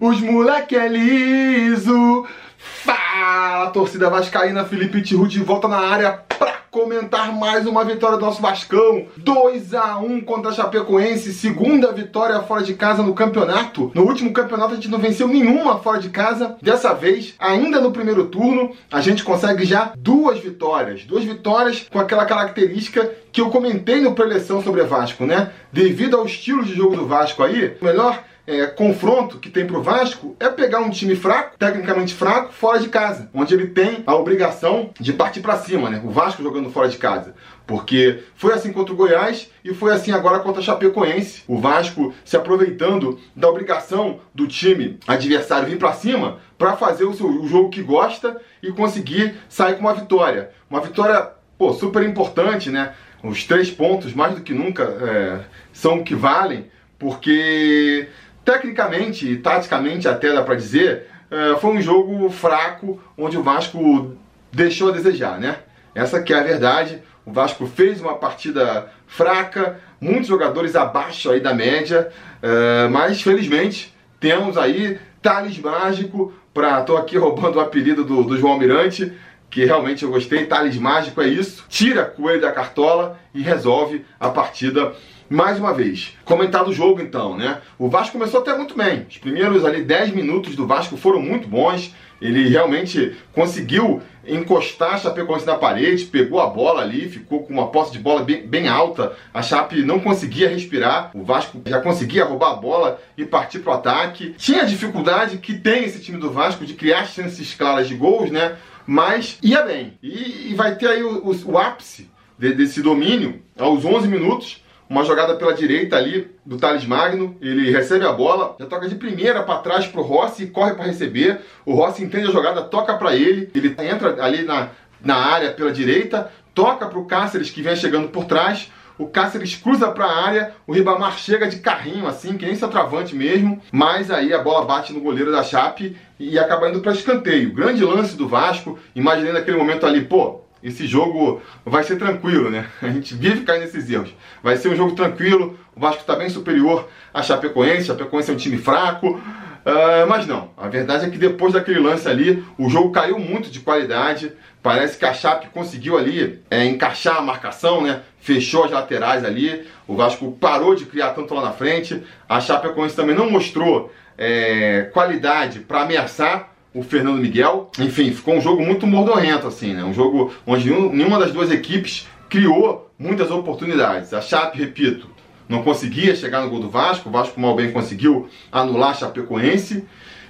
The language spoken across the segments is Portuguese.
os moleque é liso. Fala, torcida vascaína, Felipe Tiru de volta na área pra comentar mais uma vitória do nosso Vascão. 2 a 1 contra a Chapecoense, segunda vitória fora de casa no campeonato. No último campeonato a gente não venceu nenhuma fora de casa. Dessa vez, ainda no primeiro turno, a gente consegue já duas vitórias. Duas vitórias com aquela característica que eu comentei no preleção sobre Vasco, né? Devido ao estilo de jogo do Vasco aí, melhor é, confronto que tem pro Vasco é pegar um time fraco, tecnicamente fraco, fora de casa, onde ele tem a obrigação de partir para cima, né? O Vasco jogando fora de casa. Porque foi assim contra o Goiás e foi assim agora contra a Chapecoense. O Vasco se aproveitando da obrigação do time adversário vir para cima para fazer o, seu, o jogo que gosta e conseguir sair com uma vitória. Uma vitória, pô, super importante, né? Os três pontos, mais do que nunca, é, são o que valem, porque tecnicamente e taticamente até dá para dizer, é, foi um jogo fraco onde o Vasco deixou a desejar, né? Essa que é a verdade. O Vasco fez uma partida fraca, muitos jogadores abaixo aí da média, é, mas felizmente temos aí Thales Mágico para tô aqui roubando o apelido do, do João Mirante, que realmente eu gostei. Thales Mágico é isso. Tira coelho da cartola e resolve a partida mais uma vez, comentar do jogo então, né? O Vasco começou até muito bem. Os primeiros ali 10 minutos do Vasco foram muito bons. Ele realmente conseguiu encostar a Chapecoense na parede, pegou a bola ali, ficou com uma posse de bola bem, bem, alta. A Chape não conseguia respirar. O Vasco já conseguia roubar a bola e partir para o ataque. Tinha dificuldade que tem esse time do Vasco de criar chances claras de gols, né? Mas ia bem. E, e vai ter aí o, o, o ápice de, desse domínio aos 11 minutos uma jogada pela direita ali do Thales Magno, ele recebe a bola, já toca de primeira para trás pro Rossi, corre para receber, o Rossi entende a jogada, toca para ele, ele entra ali na, na área pela direita, toca pro Cáceres que vem chegando por trás, o Cáceres cruza para a área, o Ribamar chega de carrinho assim, que nem centroavante mesmo, mas aí a bola bate no goleiro da Chape e acaba indo para escanteio. Grande lance do Vasco, imaginei naquele momento ali, pô, esse jogo vai ser tranquilo, né? A gente vive caindo nesses erros. Vai ser um jogo tranquilo, o Vasco está bem superior à Chapecoense, a Chapecoense é um time fraco, uh, mas não. A verdade é que depois daquele lance ali, o jogo caiu muito de qualidade. Parece que a Chape conseguiu ali é, encaixar a marcação, né? Fechou as laterais ali. O Vasco parou de criar tanto lá na frente. A Chapecoense também não mostrou é, qualidade para ameaçar o Fernando Miguel. Enfim, ficou um jogo muito mordorrento, assim, né? Um jogo onde nenhuma das duas equipes criou muitas oportunidades. A Chape, repito, não conseguia chegar no gol do Vasco. O Vasco mal bem conseguiu anular a Chapecoense.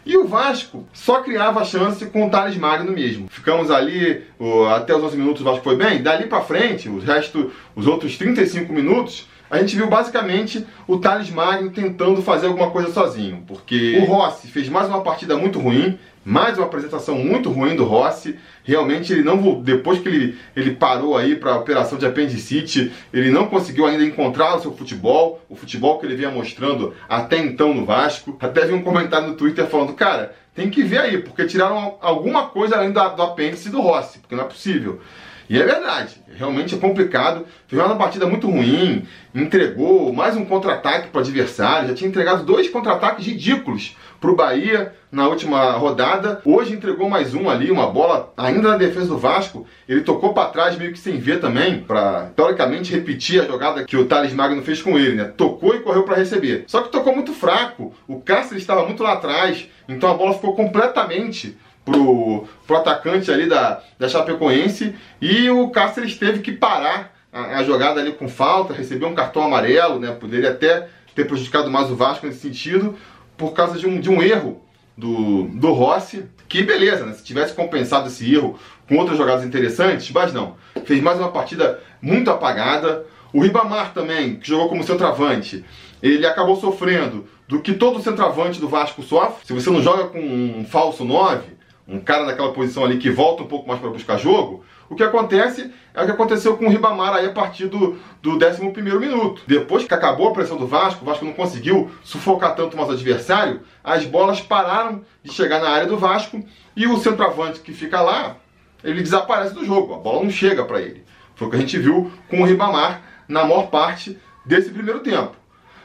E o Vasco só criava chance com o Thales Magno mesmo. Ficamos ali até os 11 minutos, o Vasco foi bem. Dali para frente, o resto, os outros 35 minutos, a gente viu basicamente o Thales Magno tentando fazer alguma coisa sozinho, porque o Rossi fez mais uma partida muito ruim, mais uma apresentação muito ruim do Rossi. Realmente ele não depois que ele, ele parou aí para a operação de apendicite, ele não conseguiu ainda encontrar o seu futebol, o futebol que ele vinha mostrando até então no Vasco. Até vi um comentário no Twitter falando, cara, tem que ver aí, porque tiraram alguma coisa além do, do apêndice do Rossi, porque não é possível. E é verdade, realmente é complicado. Fez uma partida muito ruim, entregou mais um contra-ataque para o adversário, já tinha entregado dois contra-ataques ridículos para o Bahia na última rodada. Hoje entregou mais um ali, uma bola ainda na defesa do Vasco. Ele tocou para trás meio que sem ver também, para teoricamente repetir a jogada que o Thales Magno fez com ele, né? Tocou e correu para receber. Só que tocou muito fraco. O Cáceres estava muito lá atrás, então a bola ficou completamente pro, pro atacante ali da, da Chapecoense e o Cáceres teve que parar a, a, jogada ali com falta, recebeu um cartão amarelo, né? Poderia até ter prejudicado mais o Vasco nesse sentido, por causa de um, de um erro do, do Rossi, que beleza, né? Se tivesse compensado esse erro com outras jogadas interessantes, mas não. Fez mais uma partida muito apagada. O Ribamar também, que jogou como centroavante, ele acabou sofrendo do que todo centroavante do Vasco sofre. Se você não joga com um falso 9, um cara naquela posição ali que volta um pouco mais para buscar jogo, o que acontece é o que aconteceu com o Ribamar aí a partir do, do 11 minuto. Depois que acabou a pressão do Vasco, o Vasco não conseguiu sufocar tanto o adversário, as bolas pararam de chegar na área do Vasco e o centroavante que fica lá, ele desaparece do jogo, a bola não chega para ele. Foi o que a gente viu com o Ribamar na maior parte desse primeiro tempo.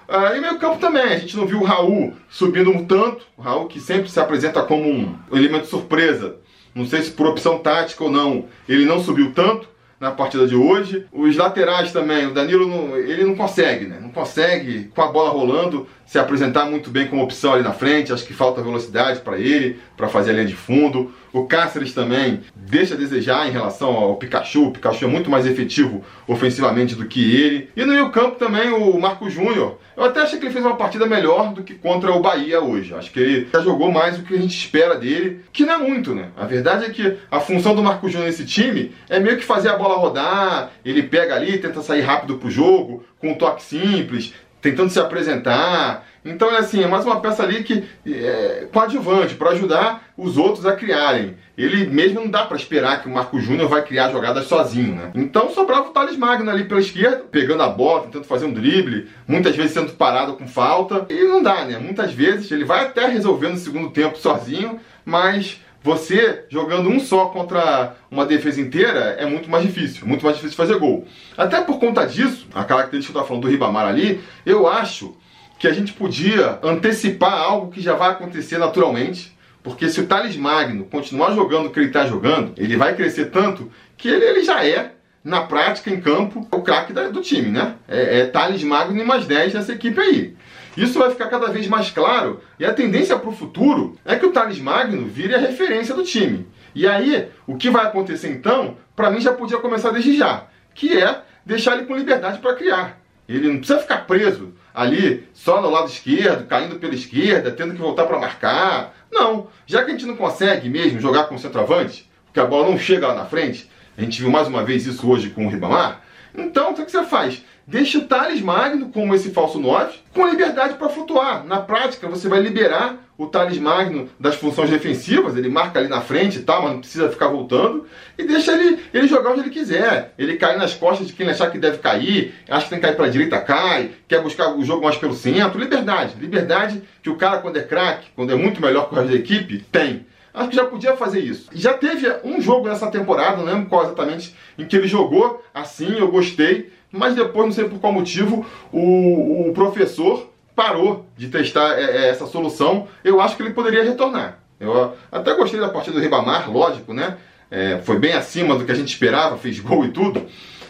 Ah, e meio campo também, a gente não viu o Raul subindo um tanto, o Raul que sempre se apresenta como um elemento surpresa, não sei se por opção tática ou não, ele não subiu tanto na partida de hoje. Os laterais também, o Danilo não, ele não consegue, né? Não consegue, com a bola rolando, se apresentar muito bem como opção ali na frente. Acho que falta velocidade para ele, para fazer a linha de fundo. O Cáceres também deixa a desejar em relação ao Pikachu. O Pikachu é muito mais efetivo ofensivamente do que ele. E no meio campo também o Marco Júnior. Eu até achei que ele fez uma partida melhor do que contra o Bahia hoje. Acho que ele já jogou mais do que a gente espera dele, que não é muito, né? A verdade é que a função do Marco Júnior nesse time é meio que fazer a bola rodar, ele pega ali, tenta sair rápido pro jogo, com um toque simples, tentando se apresentar. Então é assim, é mais uma peça ali que é coadjuvante para ajudar os outros a criarem. Ele mesmo não dá para esperar que o Marco Júnior vai criar jogadas sozinho, né? Então sobrava o Thales Magno ali pela esquerda, pegando a bola, tentando fazer um drible, muitas vezes sendo parado com falta. E não dá, né? Muitas vezes ele vai até resolver no segundo tempo sozinho, mas você jogando um só contra uma defesa inteira é muito mais difícil, muito mais difícil fazer gol. Até por conta disso, a característica que eu estava falando do Ribamar ali, eu acho que a gente podia antecipar algo que já vai acontecer naturalmente, porque se o Thales Magno continuar jogando o que ele está jogando, ele vai crescer tanto que ele, ele já é, na prática, em campo, o craque do time, né? É, é Thales Magno e mais 10 nessa equipe aí. Isso vai ficar cada vez mais claro e a tendência para o futuro é que o Thales Magno vire a referência do time. E aí, o que vai acontecer então, para mim já podia começar desde já, que é deixar ele com liberdade para criar. Ele não precisa ficar preso ali só no lado esquerdo, caindo pela esquerda, tendo que voltar para marcar. Não, já que a gente não consegue mesmo jogar com o centroavante, porque a bola não chega lá na frente, a gente viu mais uma vez isso hoje com o Ribamar, então o que você faz? Deixa o Thales Magno como esse falso 9 com liberdade para flutuar. Na prática, você vai liberar o Thales Magno das funções defensivas, ele marca ali na frente e tal, mas não precisa ficar voltando, e deixa ele, ele jogar onde ele quiser. Ele cai nas costas de quem achar que deve cair, acha que tem que cair para a direita, cai, quer buscar o jogo mais pelo centro. Liberdade, liberdade que o cara, quando é craque, quando é muito melhor que o resto da equipe, tem. Acho que já podia fazer isso. Já teve um jogo nessa temporada, não lembro qual exatamente, em que ele jogou assim, eu gostei, mas depois, não sei por qual motivo, o, o professor parou de testar é, é, essa solução. Eu acho que ele poderia retornar. Eu até gostei da partida do Ribamar, lógico, né? É, foi bem acima do que a gente esperava, fez gol e tudo.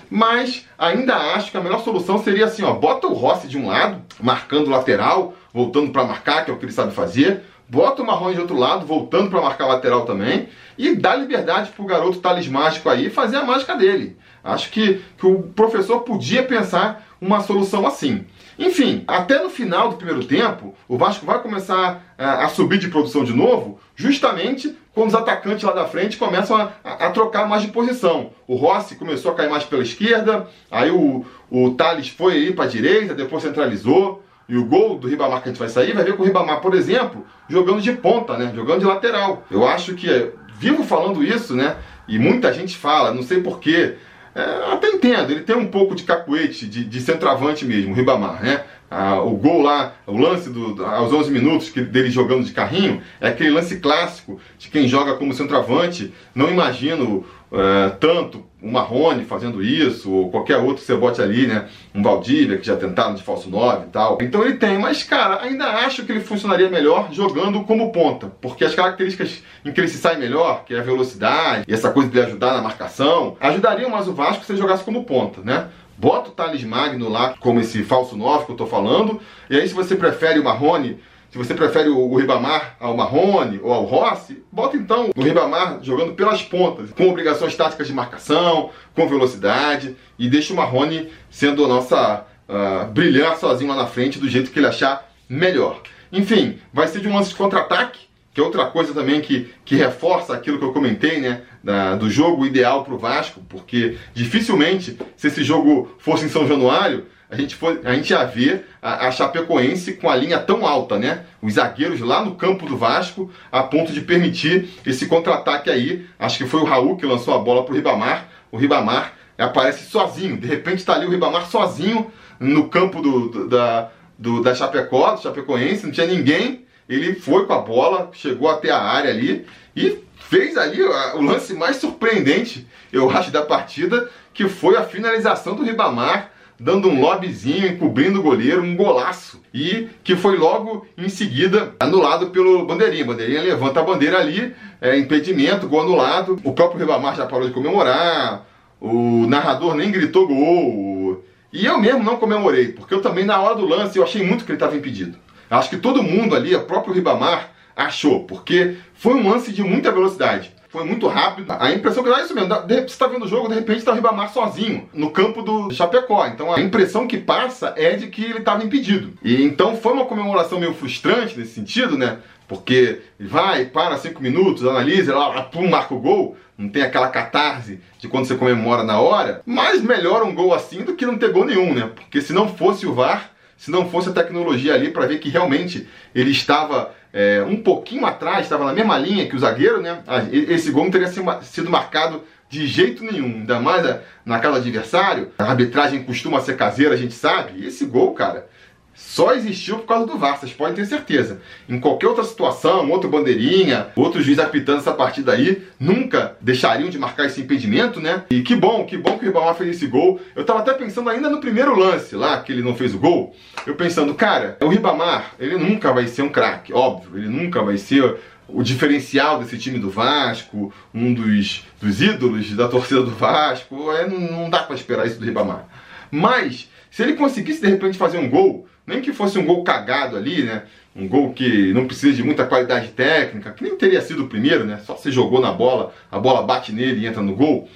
Mas ainda acho que a melhor solução seria assim, ó, bota o Rossi de um lado, marcando lateral, voltando para marcar, que é o que ele sabe fazer. Bota o Marrone de outro lado, voltando para marcar lateral também. E dá liberdade pro garoto talismático aí fazer a mágica dele. Acho que, que o professor podia pensar uma solução assim. Enfim, até no final do primeiro tempo, o Vasco vai começar a, é, a subir de produção de novo, justamente quando os atacantes lá da frente começam a, a, a, trocar mais de posição. O Rossi começou a cair mais pela esquerda, aí o, o Thales foi aí para a direita, depois centralizou. E o gol do Ribamar que a gente vai sair, vai ver com o Ribamar, por exemplo, jogando de ponta, né? Jogando de lateral. Eu acho que, vivo falando isso, né? E muita gente fala, não sei porquê, é, até entendo, ele tem um pouco de cacuete, de, de centroavante mesmo, o Ribamar, né? Ah, o gol lá, o lance do, aos 11 minutos que, dele jogando de carrinho, é aquele lance clássico de quem joga como centroavante. Não imagino é, tanto o Marrone fazendo isso, ou qualquer outro que você bote ali, né? Um Valdívia, que já tentaram de falso 9 e tal. Então ele tem, mas cara, ainda acho que ele funcionaria melhor jogando como ponta, porque as características em que ele se sai melhor, que é a velocidade e essa coisa de ajudar na marcação, ajudariam mais o Vasco se ele jogasse como ponta, né? Bota o Thales Magno lá como esse falso 9 que eu tô falando, e aí se você prefere o Marrone se você prefere o, Ribamar ao Marrone ou ao Rossi, bota então o Ribamar jogando pelas pontas, com obrigações táticas de marcação, com velocidade, e deixa o Marrone sendo a nossa. Uh, brilhar sozinho lá na frente do jeito que ele achar melhor. Enfim, vai ser de um lance de contra-ataque, que é outra coisa também que, que reforça aquilo que eu comentei, né? Da, do jogo ideal para o Vasco, porque dificilmente, se esse jogo fosse em São Januário, a gente, foi, a gente ia ver a, a Chapecoense com a linha tão alta, né? Os zagueiros lá no campo do Vasco, a ponto de permitir esse contra-ataque aí. Acho que foi o Raul que lançou a bola para o Ribamar. O Ribamar aparece sozinho, de repente está ali o Ribamar sozinho no campo do, do da, do, da Chapecó, do Chapecoense, não tinha ninguém. Ele foi com a bola, chegou até a área ali e fez ali o lance mais surpreendente, eu acho, da partida, que foi a finalização do Ribamar dando um lobbyzinho, encobrindo o goleiro, um golaço. E que foi logo em seguida anulado pelo Bandeirinha. Bandeirinha levanta a bandeira ali, é, impedimento, gol anulado. O próprio Ribamar já parou de comemorar, o narrador nem gritou gol. E eu mesmo não comemorei, porque eu também na hora do lance eu achei muito que ele estava impedido. Acho que todo mundo ali, o próprio Ribamar, achou, porque foi um lance de muita velocidade. Foi muito rápido. A impressão que dá é isso mesmo. Você está vendo o jogo, de repente está o Ribamar sozinho no campo do Chapecó. Então a impressão que passa é de que ele estava impedido. E então foi uma comemoração meio frustrante nesse sentido, né? Porque vai, para cinco minutos, analisa, lá, pum, marca o gol. Não tem aquela catarse de quando você comemora na hora. Mas melhor um gol assim do que não ter gol nenhum, né? Porque se não fosse o VAR, se não fosse a tecnologia ali para ver que realmente ele estava é, um pouquinho atrás, estava na mesma linha que o zagueiro, né? Ah, esse gol não teria sido marcado de jeito nenhum, ainda mais na casa do adversário. A arbitragem costuma ser caseira, a gente sabe. E esse gol, cara, só existiu por causa do VAR, vocês podem ter certeza. Em qualquer outra situação, outro bandeirinha, outro juiz apitando essa partida aí, nunca deixariam de marcar esse impedimento, né? E que bom, que bom que o Ribamar fez esse gol. Eu tava até pensando ainda no primeiro lance lá, que ele não fez o gol. Eu pensando, cara, o Ribamar, ele nunca vai ser um craque, óbvio, ele nunca vai ser o diferencial desse time do Vasco, um dos, dos ídolos da torcida do Vasco. É, não, não dá para esperar isso do Ribamar. Mas, se ele conseguisse de repente fazer um gol nem que fosse um gol cagado ali, né? Um gol que não precisa de muita qualidade técnica, que nem teria sido o primeiro, né? Só você jogou na bola, a bola bate nele e entra no gol.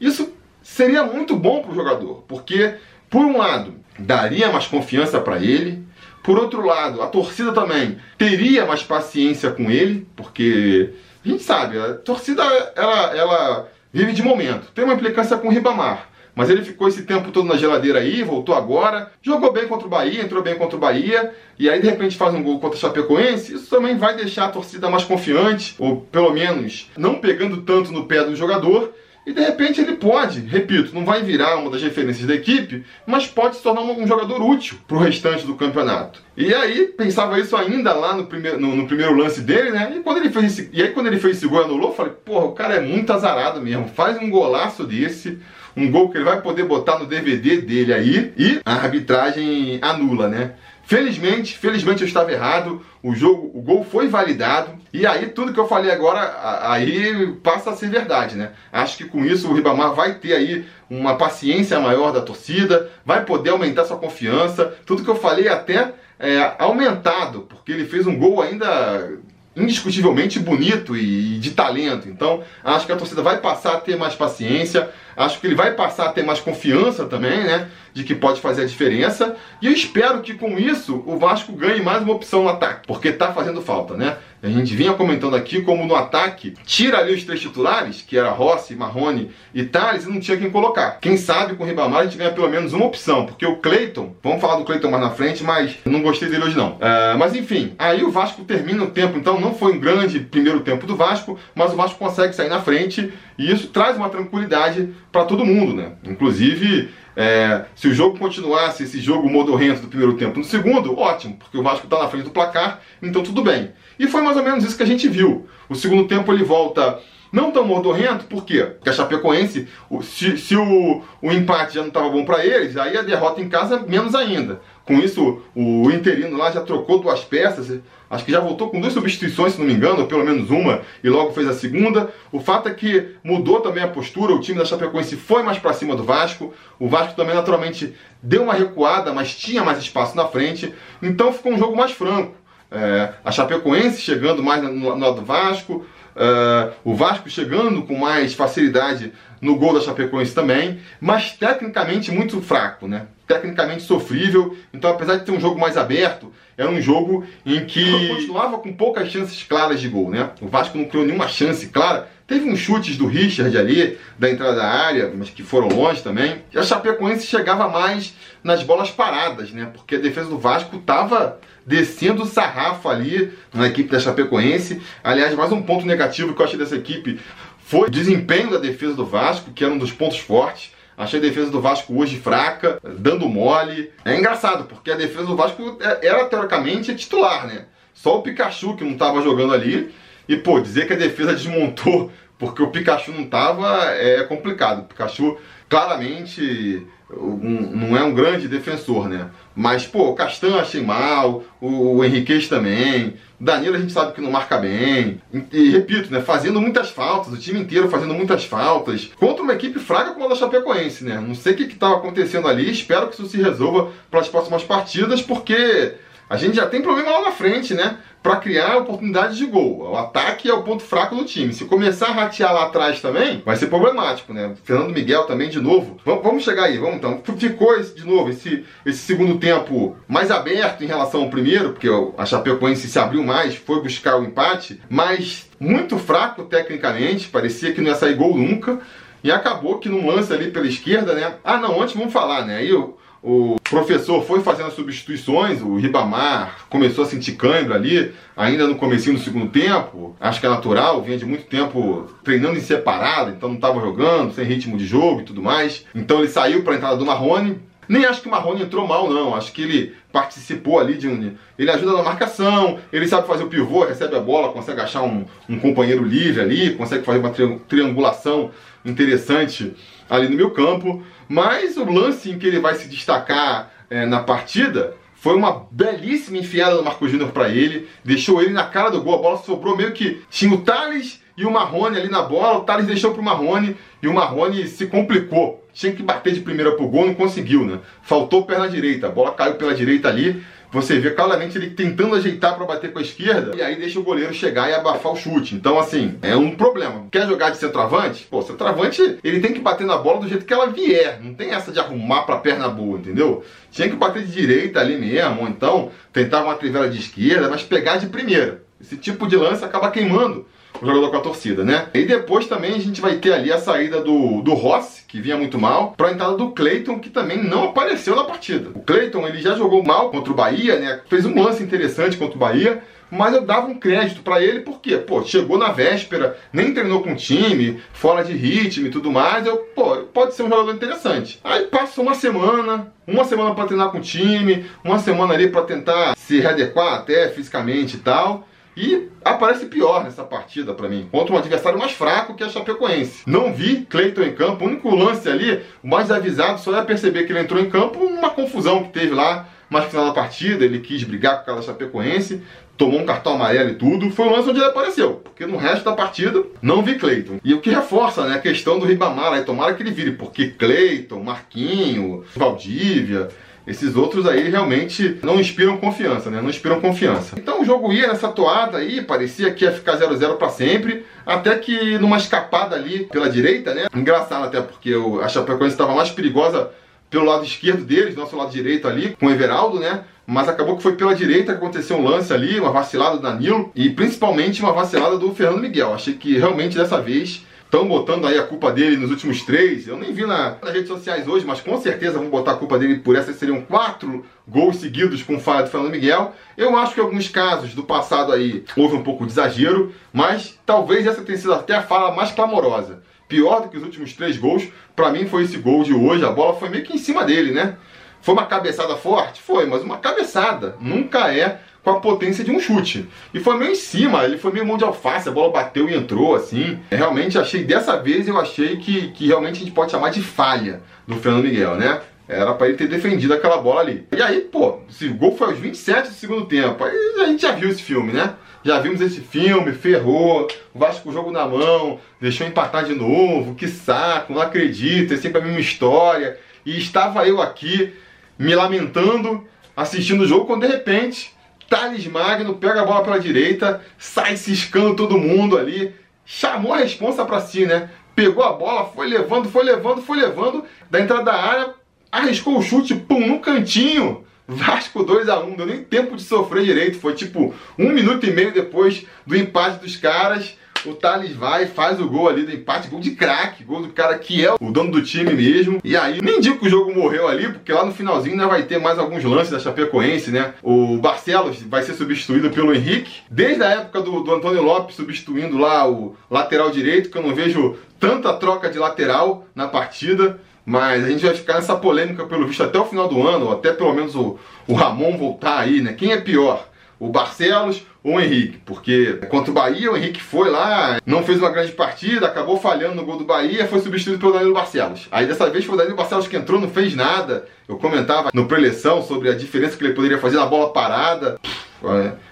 Isso seria muito bom para o jogador, porque, por um lado, daria mais confiança para ele, por outro lado, a torcida também teria mais paciência com ele, porque a gente sabe, a torcida ela, ela vive de momento. Tem uma implicância com o Ribamar. Mas ele ficou esse tempo todo na geladeira aí, voltou agora, jogou bem contra o Bahia, entrou bem contra o Bahia, e aí de repente faz um gol contra o Chapecoense, isso também vai deixar a torcida mais confiante, ou pelo menos não pegando tanto no pé do jogador, e de repente ele pode, repito, não vai virar uma das referências da equipe, mas pode se tornar um jogador útil para o restante do campeonato. E aí, pensava isso ainda lá no primeiro, no, no, primeiro lance dele, né? E, quando ele fez esse, e aí quando ele fez esse gol anulou, eu falei, porra, o cara é muito azarado mesmo. Faz um golaço desse, um gol que ele vai poder botar no DVD dele aí, e a arbitragem anula, né? Felizmente, felizmente eu estava errado. O jogo, o gol foi validado e aí tudo que eu falei agora aí passa a ser verdade, né? Acho que com isso o Ribamar vai ter aí uma paciência maior da torcida, vai poder aumentar sua confiança. Tudo que eu falei até é, aumentado, porque ele fez um gol ainda indiscutivelmente bonito e de talento. Então, acho que a torcida vai passar a ter mais paciência, acho que ele vai passar a ter mais confiança também, né? De que pode fazer a diferença. E eu espero que com isso o Vasco ganhe mais uma opção no ataque, porque tá fazendo falta, né? A gente vinha comentando aqui como no ataque, tira ali os três titulares, que era Rossi, Marrone e Thales, e não tinha quem colocar. Quem sabe com o Ribamar a gente ganha pelo menos uma opção, porque o Cleiton, vamos falar do Cleiton mais na frente, mas não gostei dele hoje não. Uh, mas enfim, aí o Vasco termina o tempo, então não foi um grande primeiro tempo do Vasco, mas o Vasco consegue sair na frente e isso traz uma tranquilidade para todo mundo, né? Inclusive, é, se o jogo continuasse esse jogo modorrento do primeiro tempo no segundo, ótimo, porque o Vasco está na frente do placar, então tudo bem. E foi mais ou menos isso que a gente viu. O segundo tempo ele volta não tão modorrento, por quê? Porque a Chapecoense, se, se o, o empate já não estava bom para eles, aí a derrota em casa menos ainda. Com isso, o interino lá já trocou duas peças, acho que já voltou com duas substituições, se não me engano, ou pelo menos uma, e logo fez a segunda. O fato é que mudou também a postura, o time da Chapecoense foi mais para cima do Vasco. O Vasco também naturalmente deu uma recuada, mas tinha mais espaço na frente. Então ficou um jogo mais franco. É, a Chapecoense chegando mais no lado do Vasco, Uh, o Vasco chegando com mais facilidade no gol da Chapecoense também, mas tecnicamente muito fraco, né? Tecnicamente sofrível. Então, apesar de ter um jogo mais aberto, era um jogo em que continuava com poucas chances claras de gol, né? O Vasco não criou nenhuma chance clara. Teve uns chutes do Richard ali, da entrada da área, mas que foram longe também. E a Chapecoense chegava mais nas bolas paradas, né? Porque a defesa do Vasco estava descendo o sarrafo ali na equipe da Chapecoense. Aliás, mais um ponto negativo que eu achei dessa equipe foi o desempenho da defesa do Vasco, que era um dos pontos fortes. Achei a defesa do Vasco hoje fraca, dando mole. É engraçado, porque a defesa do Vasco é, era teoricamente titular, né? Só o Pikachu que não estava jogando ali. E, pô, dizer que a defesa desmontou porque o Pikachu não tava, é complicado. O Pikachu claramente um, não é um grande defensor, né? Mas, pô, o Castan achei mal, o, o Henriquez também, o Danilo a gente sabe que não marca bem. E, e, repito, né? Fazendo muitas faltas, o time inteiro fazendo muitas faltas. Contra uma equipe fraca como a da Chapecoense, né? Não sei o que estava acontecendo ali, espero que isso se resolva para as próximas partidas, porque a gente já tem problema lá na frente, né? Para criar oportunidades de gol. O ataque é o ponto fraco do time. Se começar a ratear lá atrás também, vai ser problemático, né? Fernando Miguel também de novo. Vamos chegar aí, vamos então. Ficou esse, de novo esse, esse segundo tempo mais aberto em relação ao primeiro, porque a Chapecoense se abriu mais, foi buscar o empate, mas muito fraco tecnicamente, parecia que não ia sair gol nunca. E acabou que num lance ali pela esquerda, né? Ah, não, antes vamos falar, né? Aí eu o professor foi fazendo as substituições, o Ribamar começou a sentir câimbra ali, ainda no comecinho do segundo tempo, acho que é natural, vinha de muito tempo treinando em separado, então não estava jogando, sem ritmo de jogo e tudo mais. Então ele saiu para a entrada do Marrone, nem acho que o Marrone entrou mal, não. Acho que ele participou ali de um. Ele ajuda na marcação, ele sabe fazer o pivô, recebe a bola, consegue achar um, um companheiro livre ali, consegue fazer uma triangulação interessante ali no meu campo. Mas o lance em que ele vai se destacar é, na partida foi uma belíssima enfiada do Marco Júnior para ele, deixou ele na cara do gol, a bola sobrou meio que tinha o Thales e o Marrone ali na bola, o Thales deixou pro Marrone e o Marrone se complicou. Tinha que bater de primeira pro gol, não conseguiu, né? Faltou perna direita, a bola caiu pela direita ali, você vê claramente ele tentando ajeitar para bater com a esquerda e aí deixa o goleiro chegar e abafar o chute. Então, assim, é um problema. Quer jogar de centroavante? Pô, centroavante ele tem que bater na bola do jeito que ela vier. Não tem essa de arrumar pra perna boa, entendeu? Tinha que bater de direita ali mesmo, ou então tentar uma trivela de esquerda, mas pegar de primeira. Esse tipo de lance acaba queimando o jogador com a torcida, né? E depois também a gente vai ter ali a saída do, do Rossi, que vinha muito mal, para a entrada do Cleiton, que também não apareceu na partida. O Cleiton, ele já jogou mal contra o Bahia, né? Fez um lance interessante contra o Bahia, mas eu dava um crédito para ele porque, pô, chegou na véspera, nem treinou com o time, fora de ritmo e tudo mais, eu, pô, pode ser um jogador interessante. Aí passou uma semana, uma semana para treinar com o time, uma semana ali para tentar se readequar até fisicamente e tal. E aparece pior nessa partida para mim, contra um adversário mais fraco que a Chapecoense. Não vi Cleiton em campo, o único lance ali, o mais avisado, só ia perceber que ele entrou em campo numa confusão que teve lá, mais final da partida, ele quis brigar com aquela Chapecoense, tomou um cartão amarelo e tudo, foi o lance onde ele apareceu, porque no resto da partida não vi Cleiton. E o que reforça né, a questão do Ribamar, aí tomara que ele vire, porque Cleiton, Marquinho, Valdívia, esses outros aí realmente não inspiram confiança, né? Não inspiram confiança. Então o jogo ia nessa toada aí, parecia que ia ficar 0x0 para sempre, até que numa escapada ali pela direita, né? Engraçado até porque a Chapecoense estava mais perigosa pelo lado esquerdo deles, nosso lado direito ali, com o Everaldo, né? Mas acabou que foi pela direita que aconteceu um lance ali, uma vacilada do Danilo e principalmente uma vacilada do Fernando Miguel. Achei que realmente dessa vez Estão botando aí a culpa dele nos últimos três. Eu nem vi na, nas redes sociais hoje, mas com certeza vão botar a culpa dele por essa. Seriam quatro gols seguidos com falha do Fernando Miguel. Eu acho que em alguns casos do passado aí houve um pouco de exagero, mas talvez essa tenha sido até a fala mais clamorosa. Pior do que os últimos três gols, para mim foi esse gol de hoje. A bola foi meio que em cima dele, né? Foi uma cabeçada forte? Foi, mas uma cabeçada. Nunca é com a potência de um chute. E foi meio em cima, ele foi meio mão de alface, a bola bateu e entrou, assim. Realmente achei, dessa vez eu achei que, que realmente a gente pode chamar de falha do Fernando Miguel, né? Era para ele ter defendido aquela bola ali. E aí, pô, esse gol foi aos 27 do segundo tempo. Aí a gente já viu esse filme, né? Já vimos esse filme, ferrou, o Vasco com o jogo na mão, deixou empatar de novo, que saco, não acredito, é sempre a mesma história. E estava eu aqui me lamentando, assistindo o jogo, quando de repente Thales Magno pega a bola pela direita, sai ciscando todo mundo ali, chamou a responsa para si, né? Pegou a bola, foi levando, foi levando, foi levando, da entrada da área, arriscou o chute, pum, no cantinho. Vasco 2 a 1 deu nem tempo de sofrer direito, foi tipo um minuto e meio depois do empate dos caras o Thales vai, faz o gol ali do empate, gol de craque, gol do cara que é o dono do time mesmo. E aí, nem digo que o jogo morreu ali, porque lá no finalzinho ainda vai ter mais alguns lances da Chapecoense, né? O Barcelos vai ser substituído pelo Henrique. Desde a época do, do Antônio Lopes substituindo lá o lateral direito, que eu não vejo tanta troca de lateral na partida. Mas a gente vai ficar nessa polêmica, pelo visto, até o final do ano, ou até pelo menos o, o Ramon voltar aí, né? Quem é pior? O Barcelos ou o Henrique, porque contra o Bahia o Henrique foi lá, não fez uma grande partida, acabou falhando no gol do Bahia, foi substituído pelo Danilo Barcelos. Aí dessa vez foi o Danilo Barcelos que entrou, não fez nada. Eu comentava no preleção sobre a diferença que ele poderia fazer na bola parada.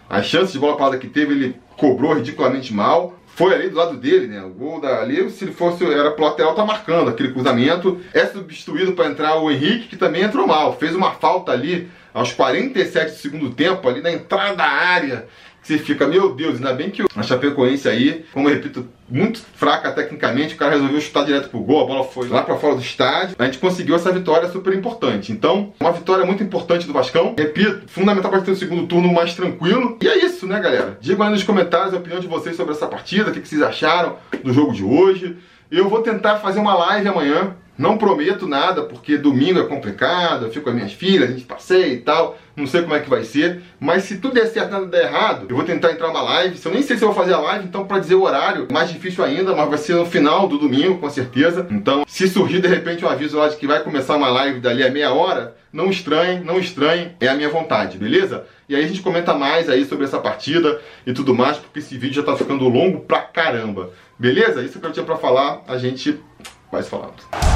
As chances de bola parada que teve, ele cobrou ridiculamente mal foi ali do lado dele, né? O gol dali, se ele fosse, era pro lateral, tá marcando aquele cruzamento. É substituído para entrar o Henrique, que também entrou mal. Fez uma falta ali aos 47 do segundo tempo, ali na entrada da área você fica, meu Deus, ainda bem que a Chapecoense aí, como eu repito, muito fraca tecnicamente, o cara resolveu chutar direto pro gol, a bola foi lá para fora do estádio. A gente conseguiu essa vitória super importante. Então, uma vitória muito importante do Vascão. Repito, fundamental para ter o segundo turno mais tranquilo. E é isso, né, galera? Digam aí nos comentários a opinião de vocês sobre essa partida, o que vocês acharam do jogo de hoje. Eu vou tentar fazer uma live amanhã não prometo nada, porque domingo é complicado, eu fico com as minhas filhas, a gente passeia e tal, não sei como é que vai ser, mas se tudo der certo nada der errado, eu vou tentar entrar na live, eu nem sei se eu vou fazer a live, então para dizer o horário, mais difícil ainda, mas vai ser no final do domingo, com certeza, então se surgir de repente um aviso lá de que vai começar uma live dali a meia hora, não estranhem, não estranhem, é a minha vontade, beleza? E aí a gente comenta mais aí sobre essa partida e tudo mais, porque esse vídeo já tá ficando longo pra caramba, beleza? Isso que eu tinha pra falar, a gente vai se falando.